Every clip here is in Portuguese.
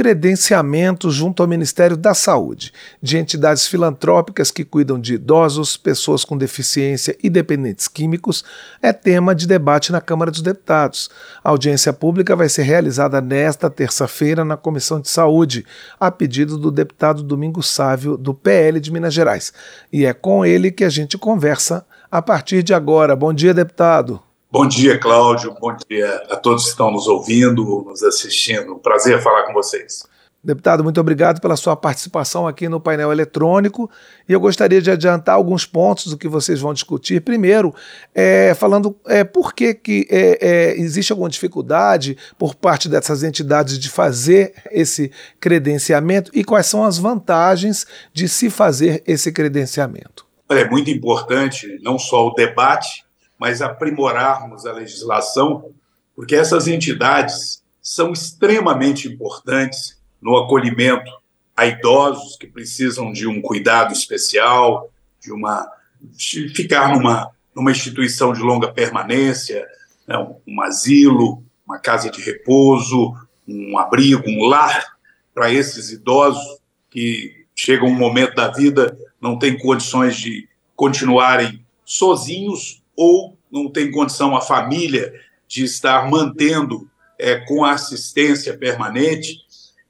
credenciamento junto ao Ministério da Saúde de entidades filantrópicas que cuidam de idosos, pessoas com deficiência e dependentes químicos é tema de debate na Câmara dos Deputados. A audiência pública vai ser realizada nesta terça-feira na Comissão de Saúde, a pedido do deputado Domingos Sávio, do PL de Minas Gerais. E é com ele que a gente conversa a partir de agora. Bom dia, deputado. Bom dia, Cláudio. Bom dia a todos que estão nos ouvindo, nos assistindo. Prazer falar com vocês. Deputado, muito obrigado pela sua participação aqui no painel eletrônico. E eu gostaria de adiantar alguns pontos do que vocês vão discutir. Primeiro, é, falando é, por que, que é, é, existe alguma dificuldade por parte dessas entidades de fazer esse credenciamento e quais são as vantagens de se fazer esse credenciamento. É muito importante não só o debate, mas aprimorarmos a legislação, porque essas entidades são extremamente importantes no acolhimento a idosos que precisam de um cuidado especial, de uma de ficar numa, numa instituição de longa permanência, né, um asilo, uma casa de repouso, um abrigo, um lar para esses idosos que chegam um momento da vida não têm condições de continuarem sozinhos ou não tem condição a família de estar mantendo é, com assistência permanente.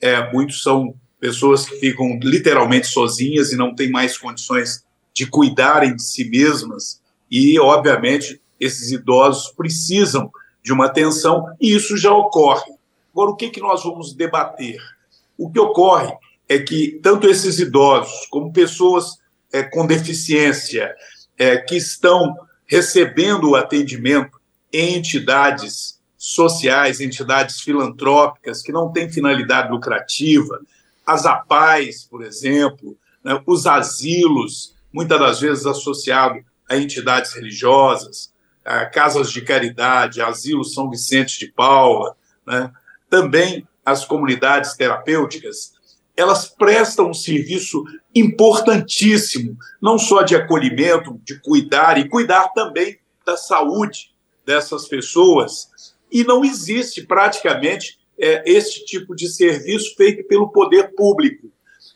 É, muitos são pessoas que ficam literalmente sozinhas e não têm mais condições de cuidarem de si mesmas. E, obviamente, esses idosos precisam de uma atenção e isso já ocorre. Agora, o que, que nós vamos debater? O que ocorre é que tanto esses idosos como pessoas é, com deficiência é, que estão recebendo o atendimento em entidades sociais, entidades filantrópicas que não têm finalidade lucrativa, as APAES, por exemplo, né, os asilos, muitas das vezes associados a entidades religiosas, a casas de caridade, asilo São Vicente de Paula, né, também as comunidades terapêuticas, elas prestam um serviço importantíssimo, não só de acolhimento, de cuidar, e cuidar também da saúde dessas pessoas. E não existe praticamente é, tipo de serviço feito pelo poder público.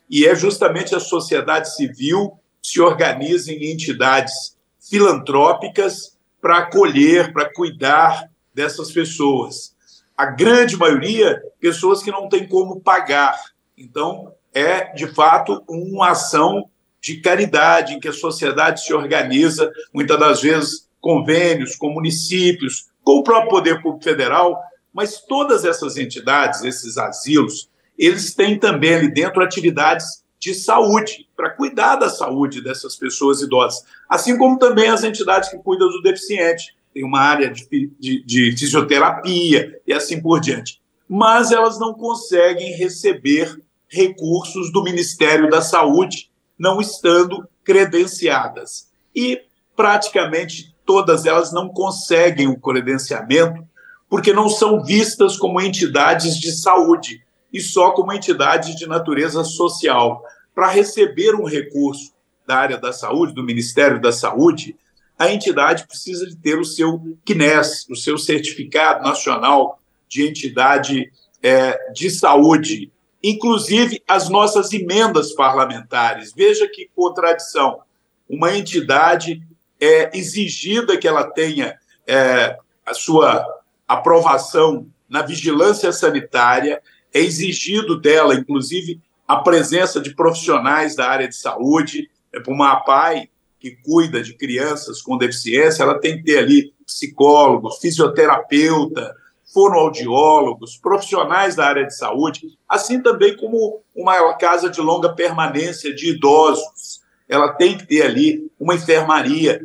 E é justamente a sociedade civil se organiza em entidades filantrópicas para acolher, para cuidar dessas pessoas. A grande maioria, pessoas que não têm como pagar então, é de fato uma ação de caridade em que a sociedade se organiza, muitas das vezes convênios com municípios, com o próprio Poder Público Federal, mas todas essas entidades, esses asilos, eles têm também ali dentro atividades de saúde, para cuidar da saúde dessas pessoas idosas, assim como também as entidades que cuidam do deficiente, tem uma área de, de, de fisioterapia e assim por diante. Mas elas não conseguem receber recursos do Ministério da Saúde, não estando credenciadas. E praticamente todas elas não conseguem o credenciamento porque não são vistas como entidades de saúde e só como entidades de natureza social. Para receber um recurso da área da saúde, do Ministério da Saúde, a entidade precisa de ter o seu CNES, o seu Certificado Nacional de Entidade é, de Saúde, inclusive as nossas emendas parlamentares. Veja que contradição. Uma entidade é exigida que ela tenha é, a sua aprovação na vigilância sanitária, é exigido dela, inclusive, a presença de profissionais da área de saúde. É, para uma APAI que cuida de crianças com deficiência, ela tem que ter ali psicólogo, fisioterapeuta, fonoaudiólogos, profissionais da área de saúde, assim também como uma casa de longa permanência de idosos. Ela tem que ter ali uma enfermaria.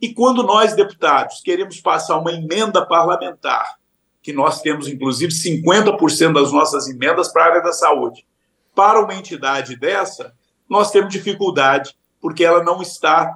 E quando nós, deputados, queremos passar uma emenda parlamentar, que nós temos inclusive 50% das nossas emendas para a área da saúde, para uma entidade dessa, nós temos dificuldade, porque ela não está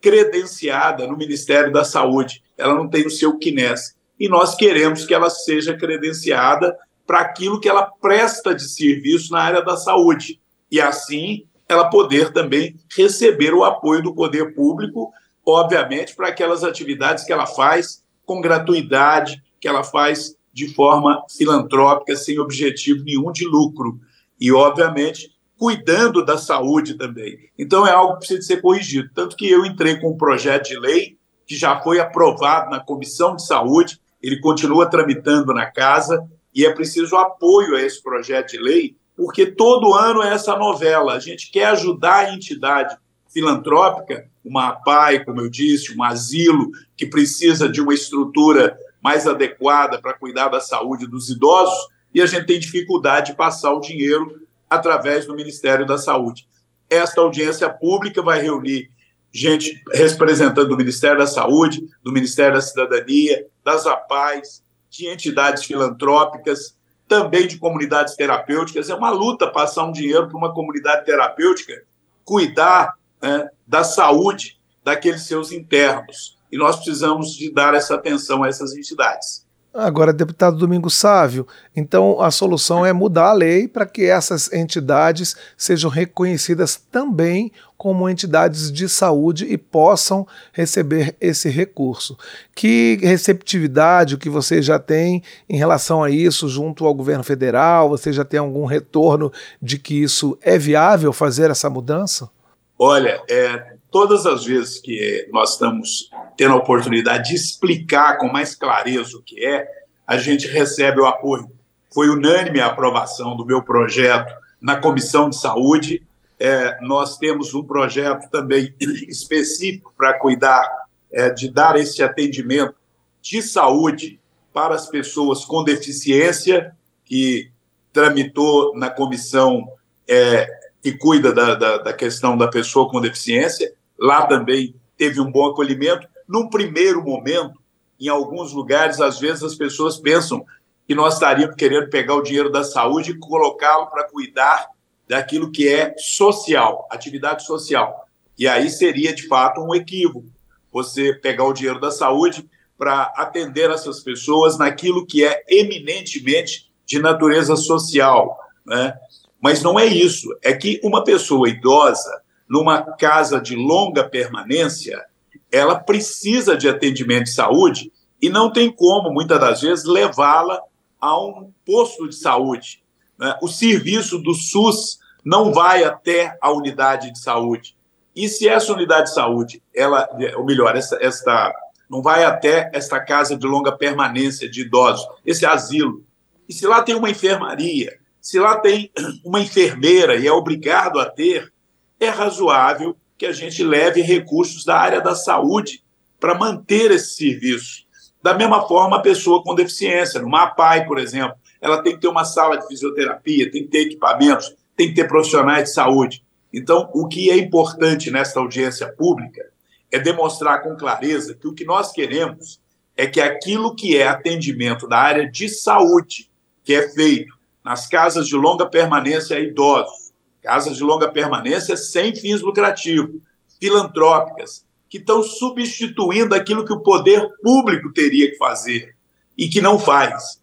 credenciada no Ministério da Saúde, ela não tem o seu CNES e nós queremos que ela seja credenciada para aquilo que ela presta de serviço na área da saúde. E assim ela poder também receber o apoio do poder público, obviamente, para aquelas atividades que ela faz com gratuidade, que ela faz de forma filantrópica, sem objetivo nenhum de lucro. E, obviamente, cuidando da saúde também. Então, é algo que precisa ser corrigido. Tanto que eu entrei com um projeto de lei que já foi aprovado na Comissão de Saúde, ele continua tramitando na casa, e é preciso apoio a esse projeto de lei, porque todo ano é essa novela. A gente quer ajudar a entidade filantrópica, uma APAI, como eu disse, um asilo que precisa de uma estrutura mais adequada para cuidar da saúde dos idosos, e a gente tem dificuldade de passar o dinheiro através do Ministério da Saúde. Esta audiência pública vai reunir gente representando do Ministério da Saúde, do Ministério da Cidadania, das APAES, de entidades filantrópicas, também de comunidades terapêuticas. É uma luta passar um dinheiro para uma comunidade terapêutica cuidar né, da saúde daqueles seus internos. E nós precisamos de dar essa atenção a essas entidades. Agora, deputado Domingos Sávio, então a solução é mudar a lei para que essas entidades sejam reconhecidas também como entidades de saúde e possam receber esse recurso. Que receptividade que você já tem em relação a isso junto ao governo federal? Você já tem algum retorno de que isso é viável fazer essa mudança? Olha, é, todas as vezes que nós estamos tendo a oportunidade de explicar com mais clareza o que é, a gente recebe o apoio. Foi unânime a aprovação do meu projeto na Comissão de Saúde. É, nós temos um projeto também específico para cuidar é, de dar esse atendimento de saúde para as pessoas com deficiência, que tramitou na comissão é, que cuida da, da, da questão da pessoa com deficiência. Lá também teve um bom acolhimento. Num primeiro momento, em alguns lugares, às vezes as pessoas pensam que nós estaríamos querendo pegar o dinheiro da saúde e colocá-lo para cuidar daquilo que é social, atividade social. E aí seria, de fato, um equívoco você pegar o dinheiro da saúde para atender essas pessoas naquilo que é eminentemente de natureza social. Né? Mas não é isso. É que uma pessoa idosa, numa casa de longa permanência, ela precisa de atendimento de saúde e não tem como, muitas das vezes, levá-la a um posto de saúde. Né? O serviço do SUS não vai até a unidade de saúde. E se essa unidade de saúde, ela, ou melhor, esta, esta não vai até esta casa de longa permanência de idosos, esse asilo. E se lá tem uma enfermaria, se lá tem uma enfermeira e é obrigado a ter, é razoável que a gente leve recursos da área da saúde para manter esse serviço. Da mesma forma, a pessoa com deficiência, numa APAI, por exemplo, ela tem que ter uma sala de fisioterapia, tem que ter equipamentos, tem que ter profissionais de saúde. Então, o que é importante nesta audiência pública é demonstrar com clareza que o que nós queremos é que aquilo que é atendimento da área de saúde, que é feito nas casas de longa permanência a idosos, casas de longa permanência sem fins lucrativos, filantrópicas, que estão substituindo aquilo que o poder público teria que fazer e que não faz.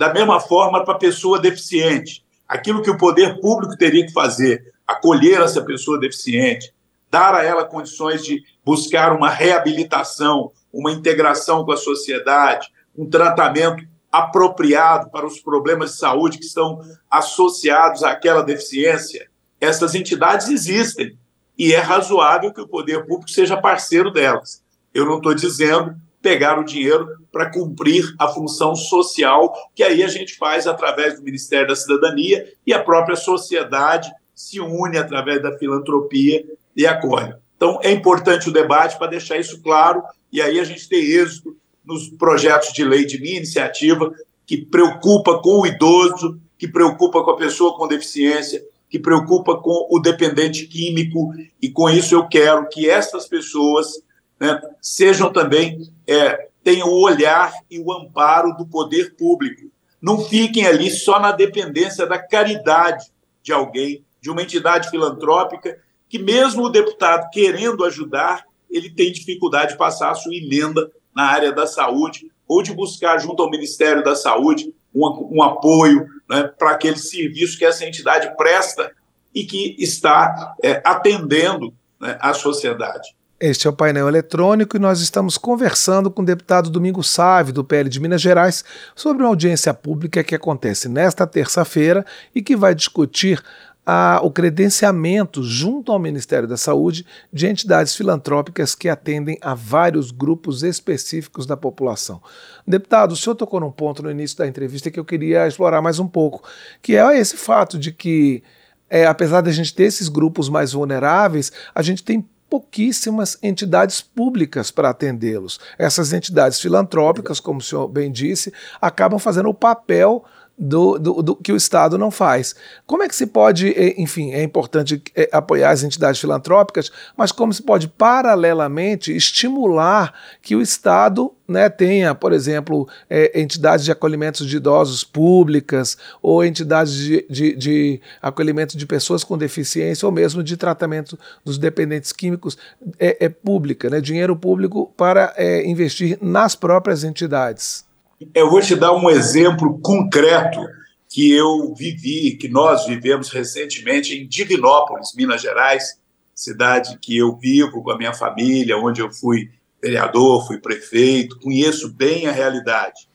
Da mesma forma, para a pessoa deficiente, aquilo que o poder público teria que fazer, acolher essa pessoa deficiente, dar a ela condições de buscar uma reabilitação, uma integração com a sociedade, um tratamento apropriado para os problemas de saúde que estão associados àquela deficiência, essas entidades existem e é razoável que o poder público seja parceiro delas. Eu não estou dizendo pegar o dinheiro para cumprir a função social que aí a gente faz através do Ministério da Cidadania e a própria sociedade se une através da filantropia e acolhe. Então, é importante o debate para deixar isso claro e aí a gente tem êxito nos projetos de lei de minha iniciativa, que preocupa com o idoso, que preocupa com a pessoa com deficiência, que preocupa com o dependente químico, e com isso eu quero que essas pessoas né, sejam também, é, tenham o olhar e o amparo do poder público. Não fiquem ali só na dependência da caridade de alguém, de uma entidade filantrópica, que mesmo o deputado querendo ajudar, ele tem dificuldade de passar a sua emenda na área da saúde, ou de buscar, junto ao Ministério da Saúde, um, um apoio né, para aquele serviço que essa entidade presta e que está é, atendendo né, a sociedade. Este é o painel eletrônico e nós estamos conversando com o deputado Domingos Sávio, do PL de Minas Gerais, sobre uma audiência pública que acontece nesta terça-feira e que vai discutir a, o credenciamento junto ao Ministério da Saúde de entidades filantrópicas que atendem a vários grupos específicos da população. Deputado, o senhor tocou num ponto no início da entrevista que eu queria explorar mais um pouco, que é esse fato de que, é, apesar de a gente ter esses grupos mais vulneráveis, a gente tem pouquíssimas entidades públicas para atendê-los. Essas entidades filantrópicas, como o senhor bem disse, acabam fazendo o papel do, do, do, que o Estado não faz. Como é que se pode, enfim, é importante é, apoiar as entidades filantrópicas, mas como se pode, paralelamente, estimular que o Estado né, tenha, por exemplo, é, entidades de acolhimento de idosos públicas, ou entidades de, de, de, acolhimento de pessoas com deficiência, ou mesmo de tratamento dos dependentes químicos é, é pública, né, dinheiro público para é, investir nas próprias entidades. Eu vou te dar um exemplo concreto que eu vivi, que nós vivemos recentemente em Divinópolis, Minas Gerais, cidade que eu vivo com a minha família, onde eu fui vereador, fui prefeito, conheço bem a realidade.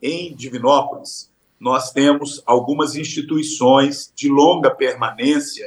Em Divinópolis, nós temos algumas instituições de longa permanência,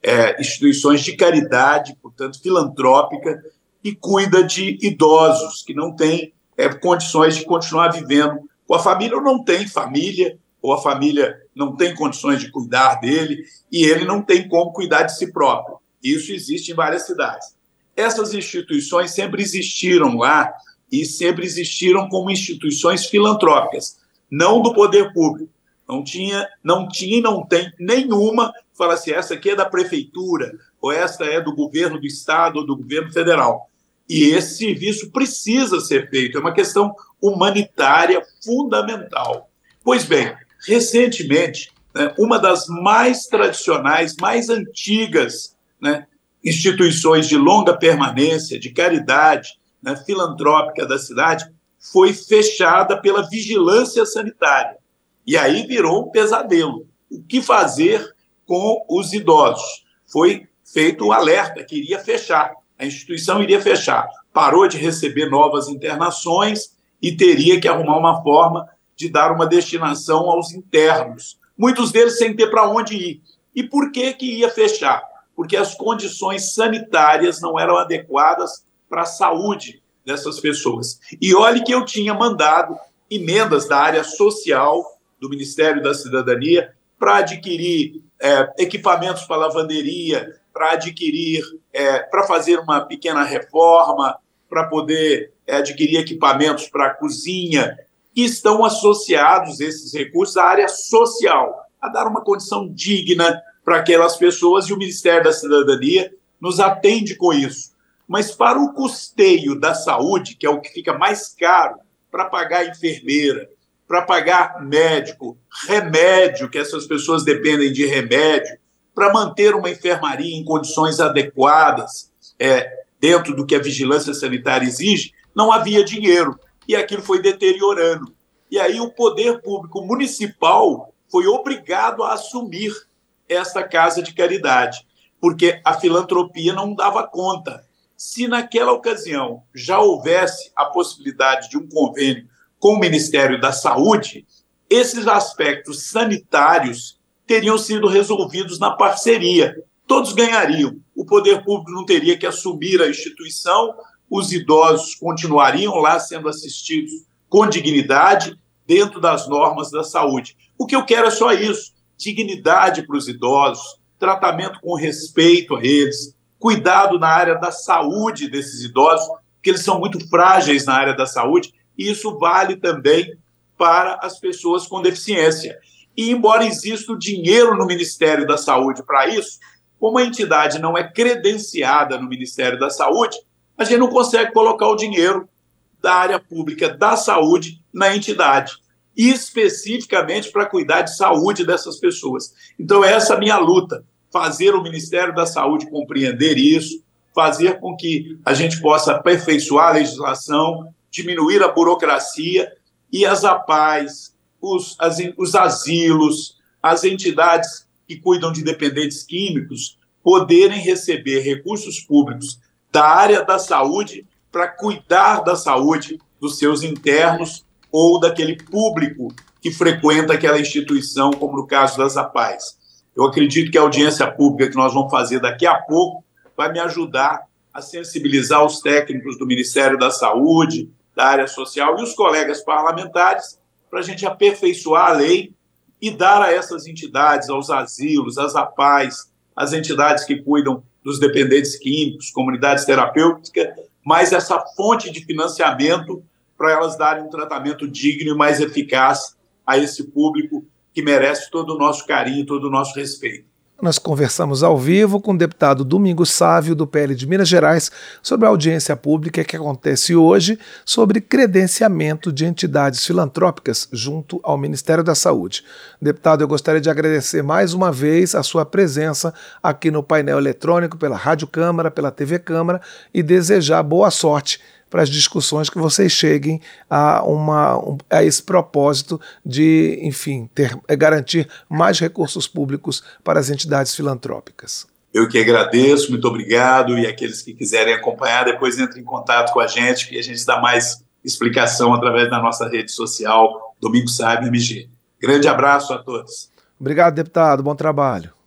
é, instituições de caridade, portanto, filantrópica, que cuida de idosos que não têm é, condições de continuar vivendo com a família, ou não tem família, ou a família não tem condições de cuidar dele, e ele não tem como cuidar de si próprio. Isso existe em várias cidades. Essas instituições sempre existiram lá e sempre existiram como instituições filantrópicas, não do poder público. Não tinha, não tinha e não tem nenhuma fala assim, essa aqui é da prefeitura, ou essa é do governo do estado ou do governo federal. E esse serviço precisa ser feito, é uma questão humanitária fundamental. Pois bem, recentemente, né, uma das mais tradicionais, mais antigas né, instituições de longa permanência, de caridade, né, filantrópica da cidade, foi fechada pela vigilância sanitária. E aí virou um pesadelo. O que fazer com os idosos? Foi feito o um alerta que iria fechar a instituição iria fechar. Parou de receber novas internações e teria que arrumar uma forma de dar uma destinação aos internos, muitos deles sem ter para onde ir. E por que, que ia fechar? Porque as condições sanitárias não eram adequadas para a saúde dessas pessoas. E olhe que eu tinha mandado emendas da área social do Ministério da Cidadania para adquirir é, equipamentos para lavanderia, para adquirir, é, para fazer uma pequena reforma, para poder é, adquirir equipamentos para a cozinha, que estão associados esses recursos à área social, a dar uma condição digna para aquelas pessoas e o Ministério da Cidadania nos atende com isso. Mas para o custeio da saúde, que é o que fica mais caro, para pagar enfermeira, para pagar médico, remédio, que essas pessoas dependem de remédio, para manter uma enfermaria em condições adequadas, é, dentro do que a vigilância sanitária exige, não havia dinheiro. E aquilo foi deteriorando. E aí o poder público municipal foi obrigado a assumir essa casa de caridade, porque a filantropia não dava conta. Se naquela ocasião já houvesse a possibilidade de um convênio com o Ministério da Saúde, esses aspectos sanitários teriam sido resolvidos na parceria. Todos ganhariam. O poder público não teria que assumir a instituição, os idosos continuariam lá sendo assistidos com dignidade dentro das normas da saúde. O que eu quero é só isso: dignidade para os idosos, tratamento com respeito a eles, cuidado na área da saúde desses idosos, porque eles são muito frágeis na área da saúde, e isso vale também para as pessoas com deficiência. E, embora exista o dinheiro no Ministério da Saúde para isso, como a entidade não é credenciada no Ministério da Saúde, a gente não consegue colocar o dinheiro da área pública da saúde na entidade, especificamente para cuidar de saúde dessas pessoas. Então, essa é a minha luta: fazer o Ministério da Saúde compreender isso, fazer com que a gente possa aperfeiçoar a legislação, diminuir a burocracia e as APAES, os, as, os asilos, as entidades que cuidam de dependentes químicos poderem receber recursos públicos da área da saúde para cuidar da saúde dos seus internos ou daquele público que frequenta aquela instituição, como no caso das APAES. Eu acredito que a audiência pública que nós vamos fazer daqui a pouco vai me ajudar a sensibilizar os técnicos do Ministério da Saúde, da área social e os colegas parlamentares para a gente aperfeiçoar a lei e dar a essas entidades, aos asilos, às APAES, às entidades que cuidam dos dependentes químicos, comunidades terapêuticas, mais essa fonte de financiamento para elas darem um tratamento digno e mais eficaz a esse público que merece todo o nosso carinho, todo o nosso respeito. Nós conversamos ao vivo com o deputado Domingos Sávio, do PL de Minas Gerais, sobre a audiência pública que acontece hoje sobre credenciamento de entidades filantrópicas junto ao Ministério da Saúde. Deputado, eu gostaria de agradecer mais uma vez a sua presença aqui no painel eletrônico, pela Rádio Câmara, pela TV Câmara e desejar boa sorte para as discussões que vocês cheguem a, uma, um, a esse propósito de, enfim, ter, é garantir mais recursos públicos para as entidades filantrópicas. Eu que agradeço, muito obrigado. E aqueles que quiserem acompanhar, depois entrem em contato com a gente, que a gente dá mais explicação através da nossa rede social, Domingo Sabe MG. Grande abraço a todos. Obrigado, deputado. Bom trabalho.